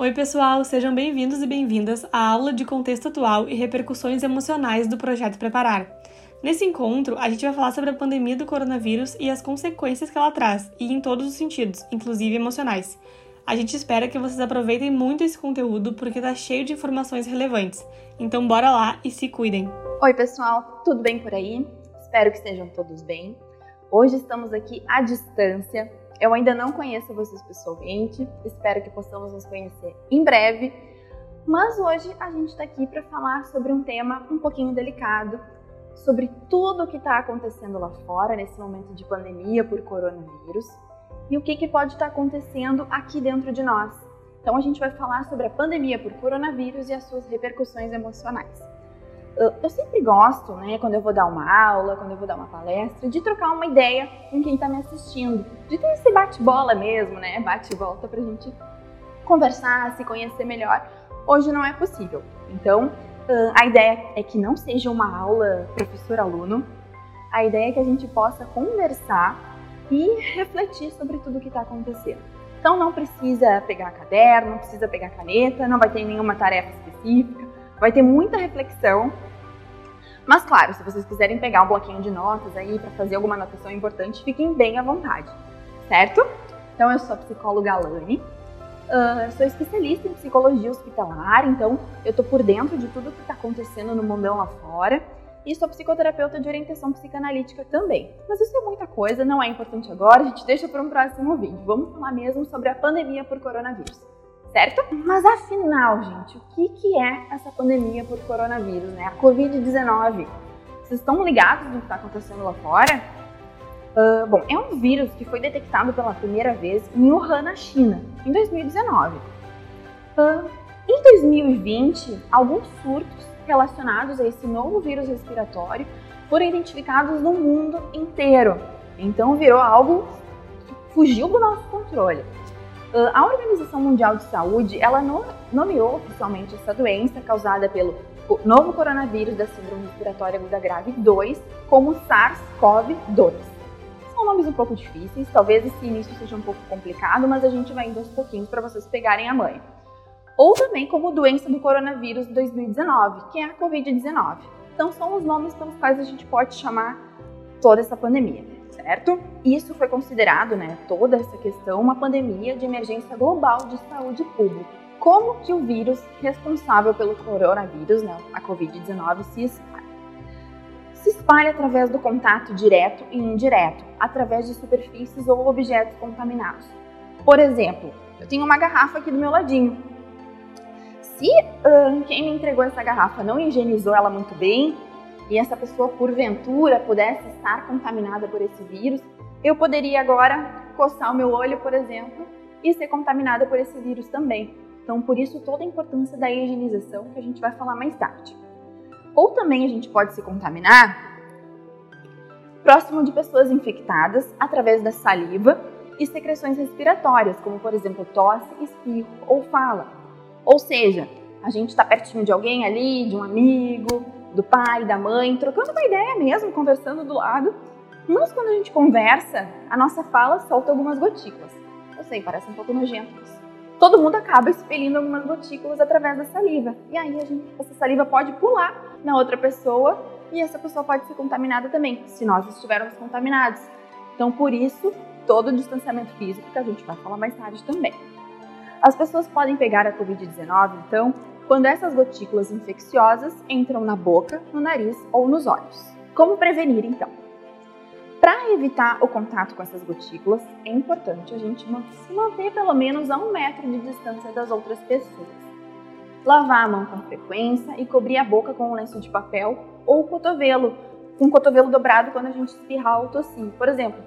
Oi, pessoal, sejam bem-vindos e bem-vindas à aula de contexto atual e repercussões emocionais do projeto Preparar. Nesse encontro, a gente vai falar sobre a pandemia do coronavírus e as consequências que ela traz, e em todos os sentidos, inclusive emocionais. A gente espera que vocês aproveitem muito esse conteúdo porque tá cheio de informações relevantes. Então bora lá e se cuidem. Oi, pessoal, tudo bem por aí? Espero que estejam todos bem. Hoje estamos aqui à distância eu ainda não conheço vocês pessoalmente, espero que possamos nos conhecer em breve. Mas hoje a gente está aqui para falar sobre um tema um pouquinho delicado, sobre tudo o que está acontecendo lá fora nesse momento de pandemia por coronavírus e o que, que pode estar tá acontecendo aqui dentro de nós. Então a gente vai falar sobre a pandemia por coronavírus e as suas repercussões emocionais eu sempre gosto, né, quando eu vou dar uma aula, quando eu vou dar uma palestra, de trocar uma ideia com quem está me assistindo, de ter esse bate-bola mesmo, né, bate-volta para a gente conversar, se conhecer melhor. Hoje não é possível. Então, a ideia é que não seja uma aula professor-aluno, a ideia é que a gente possa conversar e refletir sobre tudo o que está acontecendo. Então, não precisa pegar caderno, não precisa pegar caneta, não vai ter nenhuma tarefa específica, vai ter muita reflexão mas claro, se vocês quiserem pegar um bloquinho de notas aí para fazer alguma anotação importante, fiquem bem à vontade, certo? Então eu sou a psicóloga Alane, uh, sou especialista em psicologia hospitalar, então eu tô por dentro de tudo que está acontecendo no mundão lá fora e sou psicoterapeuta de orientação psicanalítica também. Mas isso é muita coisa, não é importante agora, a gente deixa para um próximo vídeo. Vamos falar mesmo sobre a pandemia por coronavírus certo? Mas afinal, gente, o que, que é essa pandemia por coronavírus, né? A Covid-19. Vocês estão ligados no que está acontecendo lá fora? Uh, bom, é um vírus que foi detectado pela primeira vez em Wuhan, na China, em 2019. Uh, em 2020, alguns surtos relacionados a esse novo vírus respiratório foram identificados no mundo inteiro. Então virou algo que fugiu do nosso controle. Ah, a Organização Mundial de Saúde, ela nomeou oficialmente essa doença causada pelo novo coronavírus da síndrome respiratória aguda grave 2 como SARS-CoV-2. São nomes um pouco difíceis, talvez esse início seja um pouco complicado, mas a gente vai indo aos pouquinhos para vocês pegarem a mãe. Ou também como doença do coronavírus 2019, que é a Covid-19. Então são os nomes pelos quais a gente pode chamar toda essa pandemia certo? Isso foi considerado, né, toda essa questão, uma pandemia de emergência global de saúde pública. Como que o vírus responsável pelo coronavírus, né, a Covid-19, se espalha? Se espalha através do contato direto e indireto, através de superfícies ou objetos contaminados. Por exemplo, eu tenho uma garrafa aqui do meu ladinho. Se uh, quem me entregou essa garrafa não higienizou ela muito bem, e essa pessoa porventura pudesse estar contaminada por esse vírus, eu poderia agora coçar o meu olho, por exemplo, e ser contaminada por esse vírus também. Então, por isso toda a importância da higienização que a gente vai falar mais tarde. Ou também a gente pode se contaminar próximo de pessoas infectadas através da saliva e secreções respiratórias, como por exemplo tosse, espirro ou fala. Ou seja, a gente está pertinho de alguém ali, de um amigo, do pai, da mãe, trocando uma ideia mesmo, conversando do lado. Mas quando a gente conversa, a nossa fala solta algumas gotículas. Eu sei, parece um pouco nojento isso. Todo mundo acaba expelindo algumas gotículas através da saliva. E aí gente, essa saliva pode pular na outra pessoa e essa pessoa pode ser contaminada também, se nós estivermos contaminados. Então, por isso, todo o distanciamento físico que a gente vai falar mais tarde também. As pessoas podem pegar a Covid-19, então, quando essas gotículas infecciosas entram na boca, no nariz ou nos olhos. Como prevenir então? Para evitar o contato com essas gotículas, é importante a gente se manter pelo menos a um metro de distância das outras pessoas. Lavar a mão com frequência e cobrir a boca com um lenço de papel ou cotovelo, com o cotovelo dobrado quando a gente espirrar ou tossir. Por exemplo,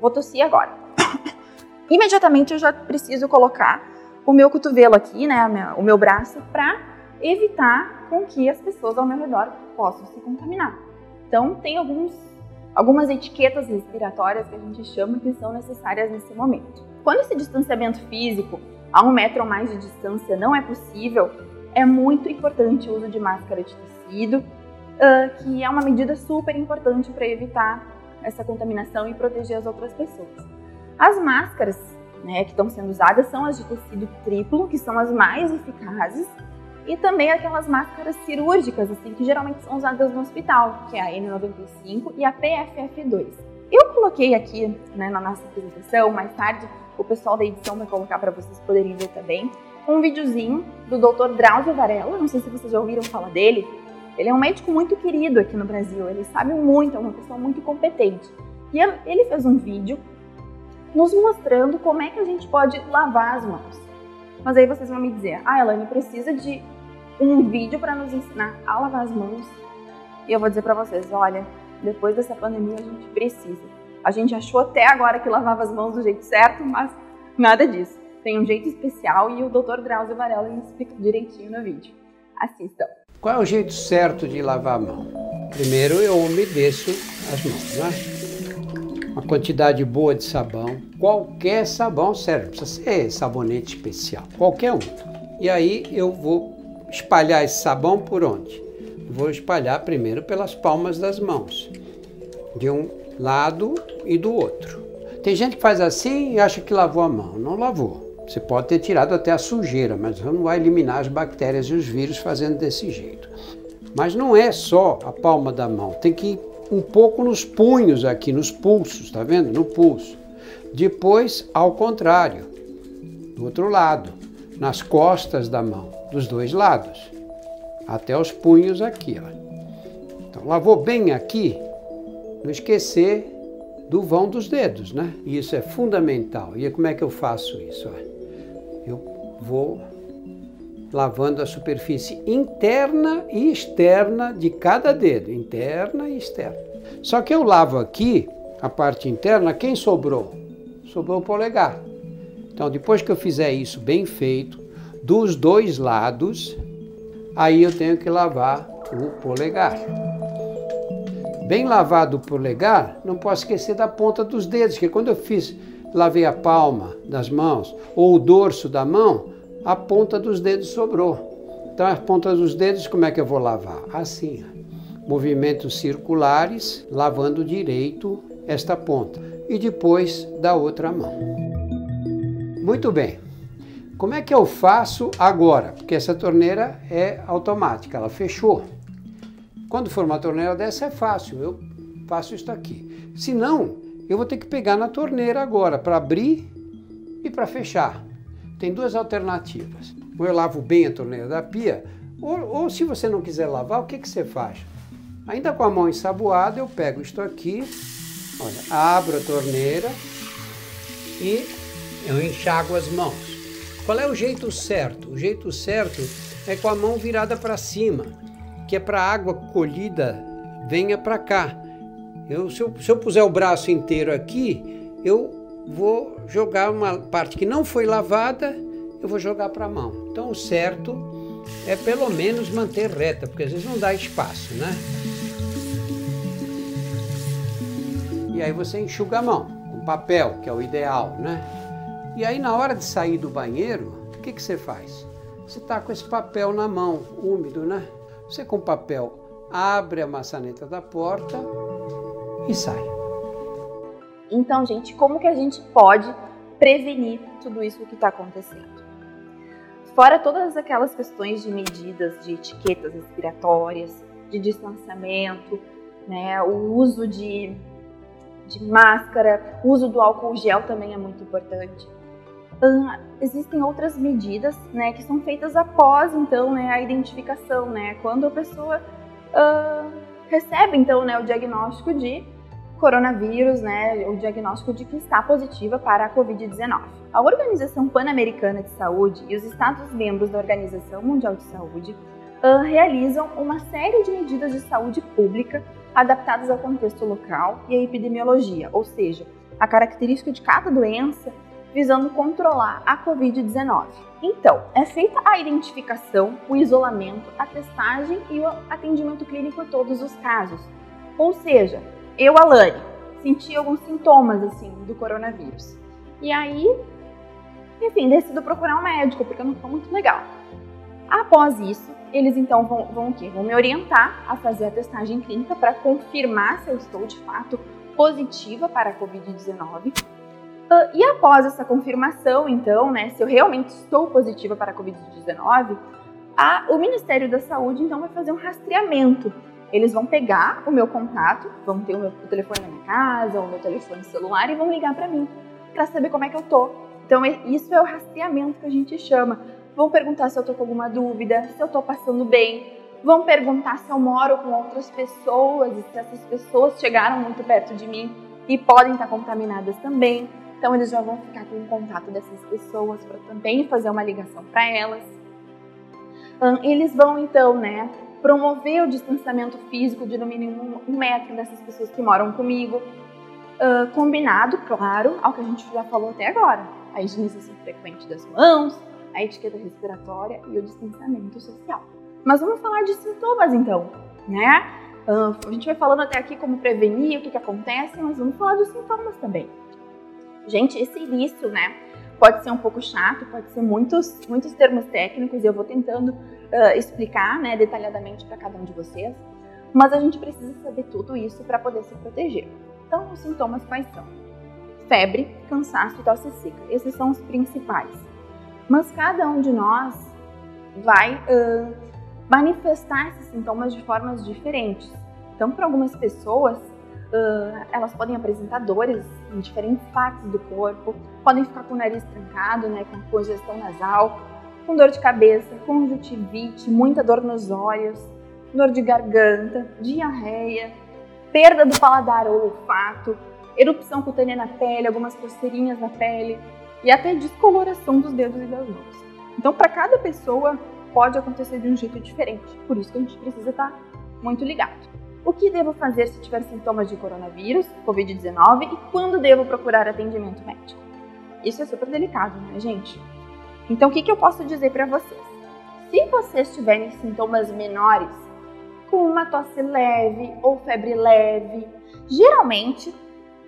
vou tossir agora. Imediatamente eu já preciso colocar o meu cotovelo aqui, né, o meu braço, para evitar com que as pessoas ao meu redor possam se contaminar. Então, tem alguns, algumas etiquetas respiratórias que a gente chama que são necessárias nesse momento. Quando esse distanciamento físico a um metro ou mais de distância não é possível, é muito importante o uso de máscara de tecido, uh, que é uma medida super importante para evitar essa contaminação e proteger as outras pessoas. As máscaras né, que estão sendo usadas são as de tecido triplo, que são as mais eficazes, e também aquelas máscaras cirúrgicas, assim, que geralmente são usadas no hospital, que é a N95 e a PFF2. Eu coloquei aqui, né, na nossa apresentação, mais tarde o pessoal da edição vai colocar para vocês poderem ver também, um videozinho do Dr. Drauzio Varela, não sei se vocês já ouviram falar dele. Ele é um médico muito querido aqui no Brasil, ele sabe muito, é uma pessoa muito competente. E ele fez um vídeo nos mostrando como é que a gente pode lavar as mãos. Mas aí vocês vão me dizer, ah, Elaine, precisa de um vídeo para nos ensinar a lavar as mãos. E eu vou dizer para vocês, olha, depois dessa pandemia a gente precisa. A gente achou até agora que lavava as mãos do jeito certo, mas nada disso. Tem um jeito especial e o Dr. Drauzio Varela explica direitinho no vídeo. Assistam. Qual é o jeito certo de lavar a mão? Primeiro eu umedeço as mãos, né? Uma quantidade boa de sabão. Qualquer sabão serve, precisa ser sabonete especial, qualquer um. E aí eu vou espalhar esse sabão por onde? Vou espalhar primeiro pelas palmas das mãos, de um lado e do outro. Tem gente que faz assim e acha que lavou a mão. Não lavou. Você pode ter tirado até a sujeira, mas não vai eliminar as bactérias e os vírus fazendo desse jeito. Mas não é só a palma da mão, tem que ir um pouco nos punhos aqui, nos pulsos, tá vendo? No pulso. Depois, ao contrário, do outro lado, nas costas da mão, dos dois lados, até os punhos aqui, ó. Então, lavou bem aqui, não esquecer do vão dos dedos, né? Isso é fundamental. E como é que eu faço isso? Eu vou lavando a superfície interna e externa de cada dedo, interna e externa. Só que eu lavo aqui a parte interna, quem sobrou? Sobrou o polegar. Então, depois que eu fizer isso bem feito, dos dois lados, aí eu tenho que lavar o polegar. Bem lavado o polegar, não posso esquecer da ponta dos dedos, que quando eu fiz, lavei a palma das mãos ou o dorso da mão, a ponta dos dedos sobrou. Então, a ponta dos dedos, como é que eu vou lavar? Assim, movimentos circulares, lavando direito esta ponta e depois da outra mão. Muito bem. Como é que eu faço agora? Porque essa torneira é automática, ela fechou. Quando for uma torneira dessa é fácil, eu faço isso aqui. Se não, eu vou ter que pegar na torneira agora para abrir e para fechar. Tem duas alternativas. Ou eu lavo bem a torneira da pia, ou, ou se você não quiser lavar, o que, que você faz? Ainda com a mão ensaboada, eu pego isto aqui, olha, abro a torneira e eu enxago as mãos. Qual é o jeito certo? O jeito certo é com a mão virada para cima que é para a água colhida venha para cá. Eu, se, eu, se eu puser o braço inteiro aqui, eu vou jogar uma parte que não foi lavada, eu vou jogar para a mão. Então o certo é pelo menos manter reta, porque às vezes não dá espaço, né? E aí você enxuga a mão com papel, que é o ideal, né? E aí na hora de sair do banheiro, o que, que você faz? Você está com esse papel na mão, úmido, né? Você com papel abre a maçaneta da porta e sai. Então, gente, como que a gente pode prevenir tudo isso que está acontecendo? Fora todas aquelas questões de medidas, de etiquetas respiratórias, de distanciamento, né, o uso de, de máscara, o uso do álcool gel também é muito importante existem outras medidas, né, que são feitas após, então, né, a identificação, né, quando a pessoa uh, recebe, então, né, o diagnóstico de coronavírus, né, o diagnóstico de que está positiva para a Covid-19. A Organização Pan-Americana de Saúde e os Estados-membros da Organização Mundial de Saúde uh, realizam uma série de medidas de saúde pública adaptadas ao contexto local e à epidemiologia, ou seja, a característica de cada doença visando controlar a Covid-19. Então, é feita a identificação, o isolamento, a testagem e o atendimento clínico em todos os casos. Ou seja, eu, Alane, senti alguns sintomas assim do coronavírus. E aí, enfim, decido procurar um médico porque não foi muito legal. Após isso, eles então vão, vão o quê? Vão me orientar a fazer a testagem clínica para confirmar se eu estou de fato positiva para a Covid-19 Uh, e após essa confirmação, então, né, se eu realmente estou positiva para a Covid-19, o Ministério da Saúde, então, vai fazer um rastreamento. Eles vão pegar o meu contato, vão ter o meu o telefone na minha casa, o meu telefone celular e vão ligar para mim, para saber como é que eu tô. Então, isso é o rastreamento que a gente chama. Vão perguntar se eu tô com alguma dúvida, se eu tô passando bem, vão perguntar se eu moro com outras pessoas e se essas pessoas chegaram muito perto de mim e podem estar contaminadas também. Então eles já vão ficar com o contato dessas pessoas para também fazer uma ligação para elas. Eles vão então, né, promover o distanciamento físico de no mínimo um metro dessas pessoas que moram comigo, uh, combinado, claro, ao que a gente já falou até agora, a higienização frequente das mãos, a etiqueta respiratória e o distanciamento social. Mas vamos falar de sintomas então, né? Uh, a gente vai falando até aqui como prevenir, o que, que acontece, mas vamos falar dos sintomas também. Gente, esse início, né, pode ser um pouco chato, pode ser muitos, muitos termos técnicos e eu vou tentando uh, explicar, né, detalhadamente para cada um de vocês, mas a gente precisa saber tudo isso para poder se proteger. Então, os sintomas quais são? Febre, cansaço e tosse seca. Esses são os principais. Mas cada um de nós vai uh, manifestar esses sintomas de formas diferentes. Então, para algumas pessoas, uh, elas podem apresentar dores em diferentes partes do corpo, podem ficar com o nariz trancado, né, com congestão nasal, com dor de cabeça, conjuntivite, muita dor nos olhos, dor de garganta, diarreia, perda do paladar ou olfato, erupção cutânea na pele, algumas coceirinhas na pele e até descoloração dos dedos e das mãos. Então, para cada pessoa pode acontecer de um jeito diferente, por isso que a gente precisa estar muito ligado. O que devo fazer se tiver sintomas de coronavírus, Covid-19 e quando devo procurar atendimento médico? Isso é super delicado, né, gente? Então, o que, que eu posso dizer para vocês? Se vocês tiverem sintomas menores, com uma tosse leve ou febre leve, geralmente,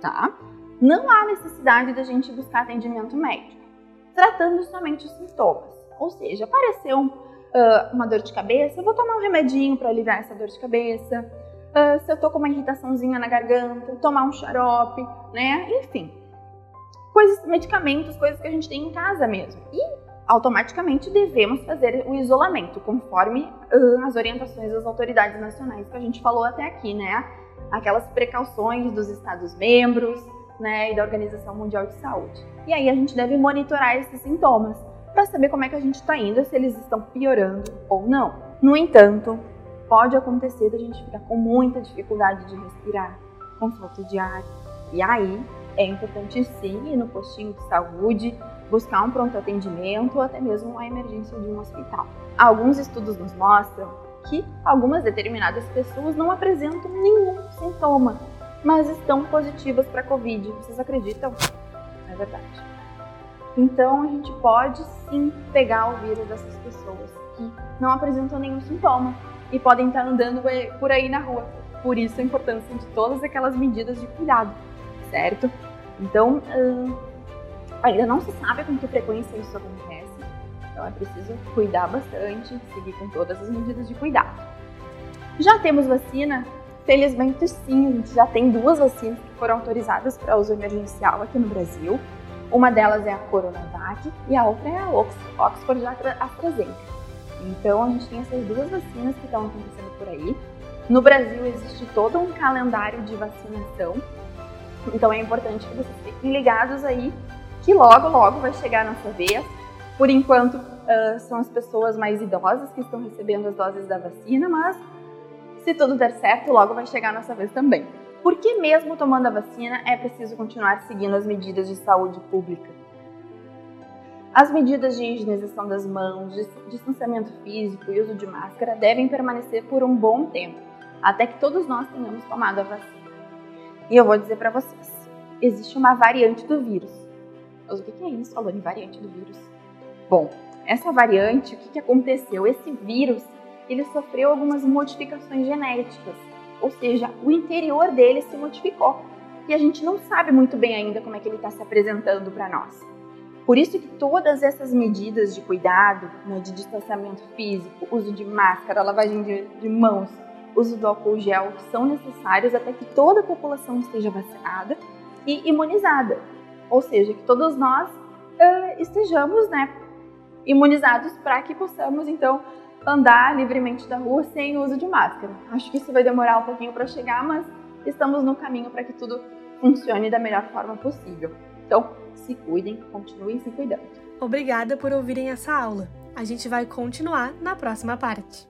tá? Não há necessidade da gente buscar atendimento médico, tratando somente os sintomas. Ou seja, apareceu uh, uma dor de cabeça, vou tomar um remedinho para aliviar essa dor de cabeça uh, se eu tô com uma irritaçãozinha na garganta, tomar um xarope, né? Enfim, coisas, medicamentos, coisas que a gente tem em casa mesmo. E automaticamente devemos fazer o isolamento, conforme uh, as orientações das autoridades nacionais que a gente falou até aqui, né? Aquelas precauções dos Estados-membros, né, e da Organização Mundial de Saúde. E aí a gente deve monitorar esses sintomas para saber como é que a gente está indo, se eles estão piorando ou não. No entanto, pode acontecer da gente ficar com muita dificuldade de respirar, com falta de ar. E aí é importante sim ir no postinho de saúde, buscar um pronto atendimento ou até mesmo a emergência de um hospital. Alguns estudos nos mostram que algumas determinadas pessoas não apresentam nenhum sintoma, mas estão positivas para Covid. Vocês acreditam? É verdade. Então a gente pode sim pegar o vírus dessas pessoas que não apresentam nenhum sintoma e podem estar andando por aí na rua. Por isso a importância de todas aquelas medidas de cuidado, certo? Então, hum, ainda não se sabe com que frequência isso acontece, então é preciso cuidar bastante, seguir com todas as medidas de cuidado. Já temos vacina? Felizmente sim, a gente já tem duas vacinas que foram autorizadas para uso emergencial aqui no Brasil. Uma delas é a Coronavac e a outra é a Oxford AstraZeneca. Então a gente tem essas duas vacinas que estão acontecendo por aí. No Brasil existe todo um calendário de vacinação. Então é importante que vocês fiquem ligados aí que logo, logo vai chegar a nossa vez. Por enquanto, uh, são as pessoas mais idosas que estão recebendo as doses da vacina, mas se tudo der certo, logo vai chegar a nossa vez também. Porque mesmo tomando a vacina, é preciso continuar seguindo as medidas de saúde pública. As medidas de higienização das mãos, distanciamento físico e uso de máscara devem permanecer por um bom tempo, até que todos nós tenhamos tomado a vacina. E eu vou dizer para vocês, existe uma variante do vírus. Mas o que é isso, em variante do vírus? Bom, essa variante, o que aconteceu? Esse vírus, ele sofreu algumas modificações genéticas, ou seja, o interior dele se modificou. E a gente não sabe muito bem ainda como é que ele está se apresentando para nós. Por isso que todas essas medidas de cuidado, né, de distanciamento físico, uso de máscara, lavagem de, de mãos, uso do álcool gel, são necessários até que toda a população esteja vacinada e imunizada. Ou seja, que todos nós uh, estejamos, né, imunizados para que possamos então andar livremente da rua sem uso de máscara. Acho que isso vai demorar um pouquinho para chegar, mas estamos no caminho para que tudo funcione da melhor forma possível. Então, se cuidem, continuem se cuidando. Obrigada por ouvirem essa aula. A gente vai continuar na próxima parte.